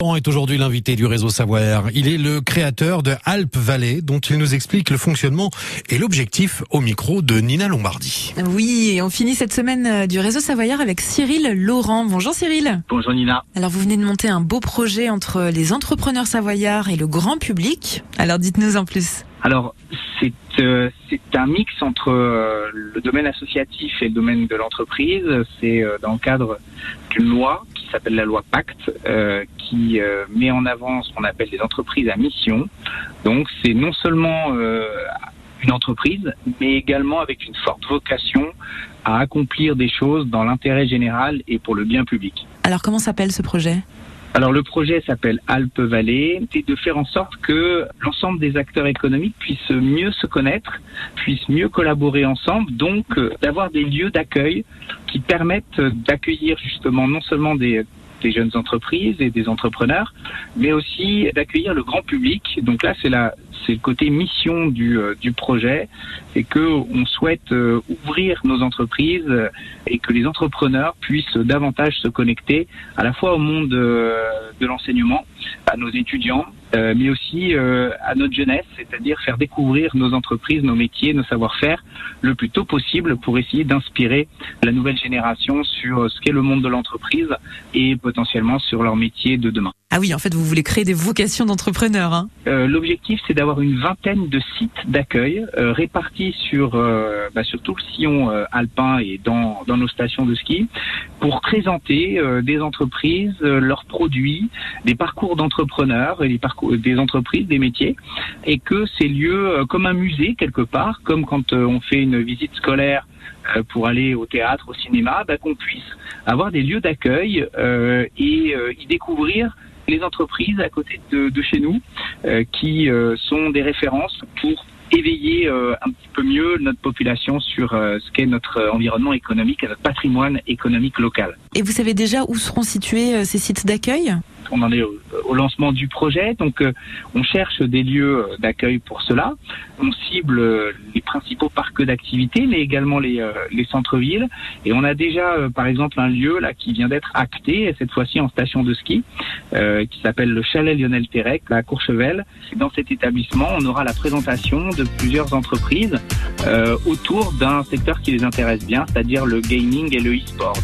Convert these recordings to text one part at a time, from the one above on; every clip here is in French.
Laurent est aujourd'hui l'invité du réseau Savoyard. Il est le créateur de Alpes Valley, dont il nous explique le fonctionnement et l'objectif au micro de Nina Lombardi. Oui, et on finit cette semaine euh, du réseau Savoyard avec Cyril Laurent. Bonjour Cyril. Bonjour Nina. Alors vous venez de monter un beau projet entre les entrepreneurs savoyards et le grand public. Alors dites-nous en plus. Alors c'est euh, c'est un mix entre euh, le domaine associatif et le domaine de l'entreprise. C'est euh, dans le cadre d'une loi qui s'appelle la loi Pacte, euh, qui euh, met en avant ce qu'on appelle des entreprises à mission. Donc c'est non seulement euh, une entreprise, mais également avec une forte vocation à accomplir des choses dans l'intérêt général et pour le bien public. Alors comment s'appelle ce projet? Alors le projet s'appelle Alpes Valley, c'est de faire en sorte que l'ensemble des acteurs économiques puissent mieux se connaître, puissent mieux collaborer ensemble, donc euh, d'avoir des lieux d'accueil qui permettent d'accueillir justement non seulement des des jeunes entreprises et des entrepreneurs, mais aussi d'accueillir le grand public. Donc là, c'est la c'est le côté mission du, euh, projet, c'est que on souhaite euh, ouvrir nos entreprises euh, et que les entrepreneurs puissent davantage se connecter à la fois au monde de l'enseignement, à nos étudiants, euh, mais aussi euh, à notre jeunesse, c'est-à-dire faire découvrir nos entreprises, nos métiers, nos savoir-faire le plus tôt possible pour essayer d'inspirer la nouvelle génération sur ce qu'est le monde de l'entreprise et potentiellement sur leur métier de demain. Ah oui, en fait vous voulez créer des vocations d'entrepreneurs. Hein Euh, L'objectif, c'est d'avoir une vingtaine de sites d'accueil euh, répartis sur, euh, bah, sur tout le sillon euh, alpin et dans, dans nos stations de ski pour présenter euh, des entreprises, euh, leurs produits, des parcours d'entrepreneurs et des parcours des entreprises, des métiers, et que ces lieux, comme un musée quelque part, comme quand on fait une visite scolaire pour aller au théâtre, au cinéma, bah, qu'on puisse avoir des lieux d'accueil et y découvrir les entreprises à côté de, chez nous euh, qui euh, sont des références pour éveiller euh, un petit peu mieux notre population sur ce qu'est notre environnement économique et notre patrimoine économique local. Et vous savez déjà où seront situés ces sites d'accueil? On en est au, lancement du projet, donc euh, on cherche des lieux euh, d'accueil pour cela. On cible euh, les principaux parcs d'activités, mais également les, les centres-villes. Et on a déjà, par exemple, un lieu qui vient d'être acté, et cette fois-ci en station de ski, qui s'appelle le Chalet Lionel Terrec, à Courchevel. Dans cet établissement, on aura la présentation de plusieurs entreprises autour d'un secteur qui les intéresse bien, c'est-à-dire le gaming et le e-sport.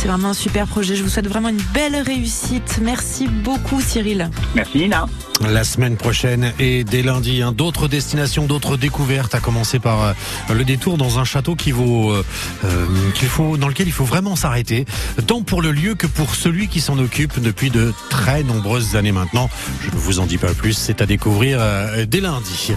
C'est vraiment un super projet. Je vous souhaite vraiment une belle réussite. Merci beaucoup Cyril. Merci Nina. La semaine prochaine et dès lundi, hein, d'autres destinations, d'autres découvertes, à commencer par euh, le détour dans un château qui vaut, euh, euh, qu'il faut, dans lequel il faut vraiment s'arrêter, tant pour le lieu que pour celui qui s'en occupe depuis de très nombreuses années maintenant. Je ne vous en dis pas plus, c'est à découvrir euh, dès lundi.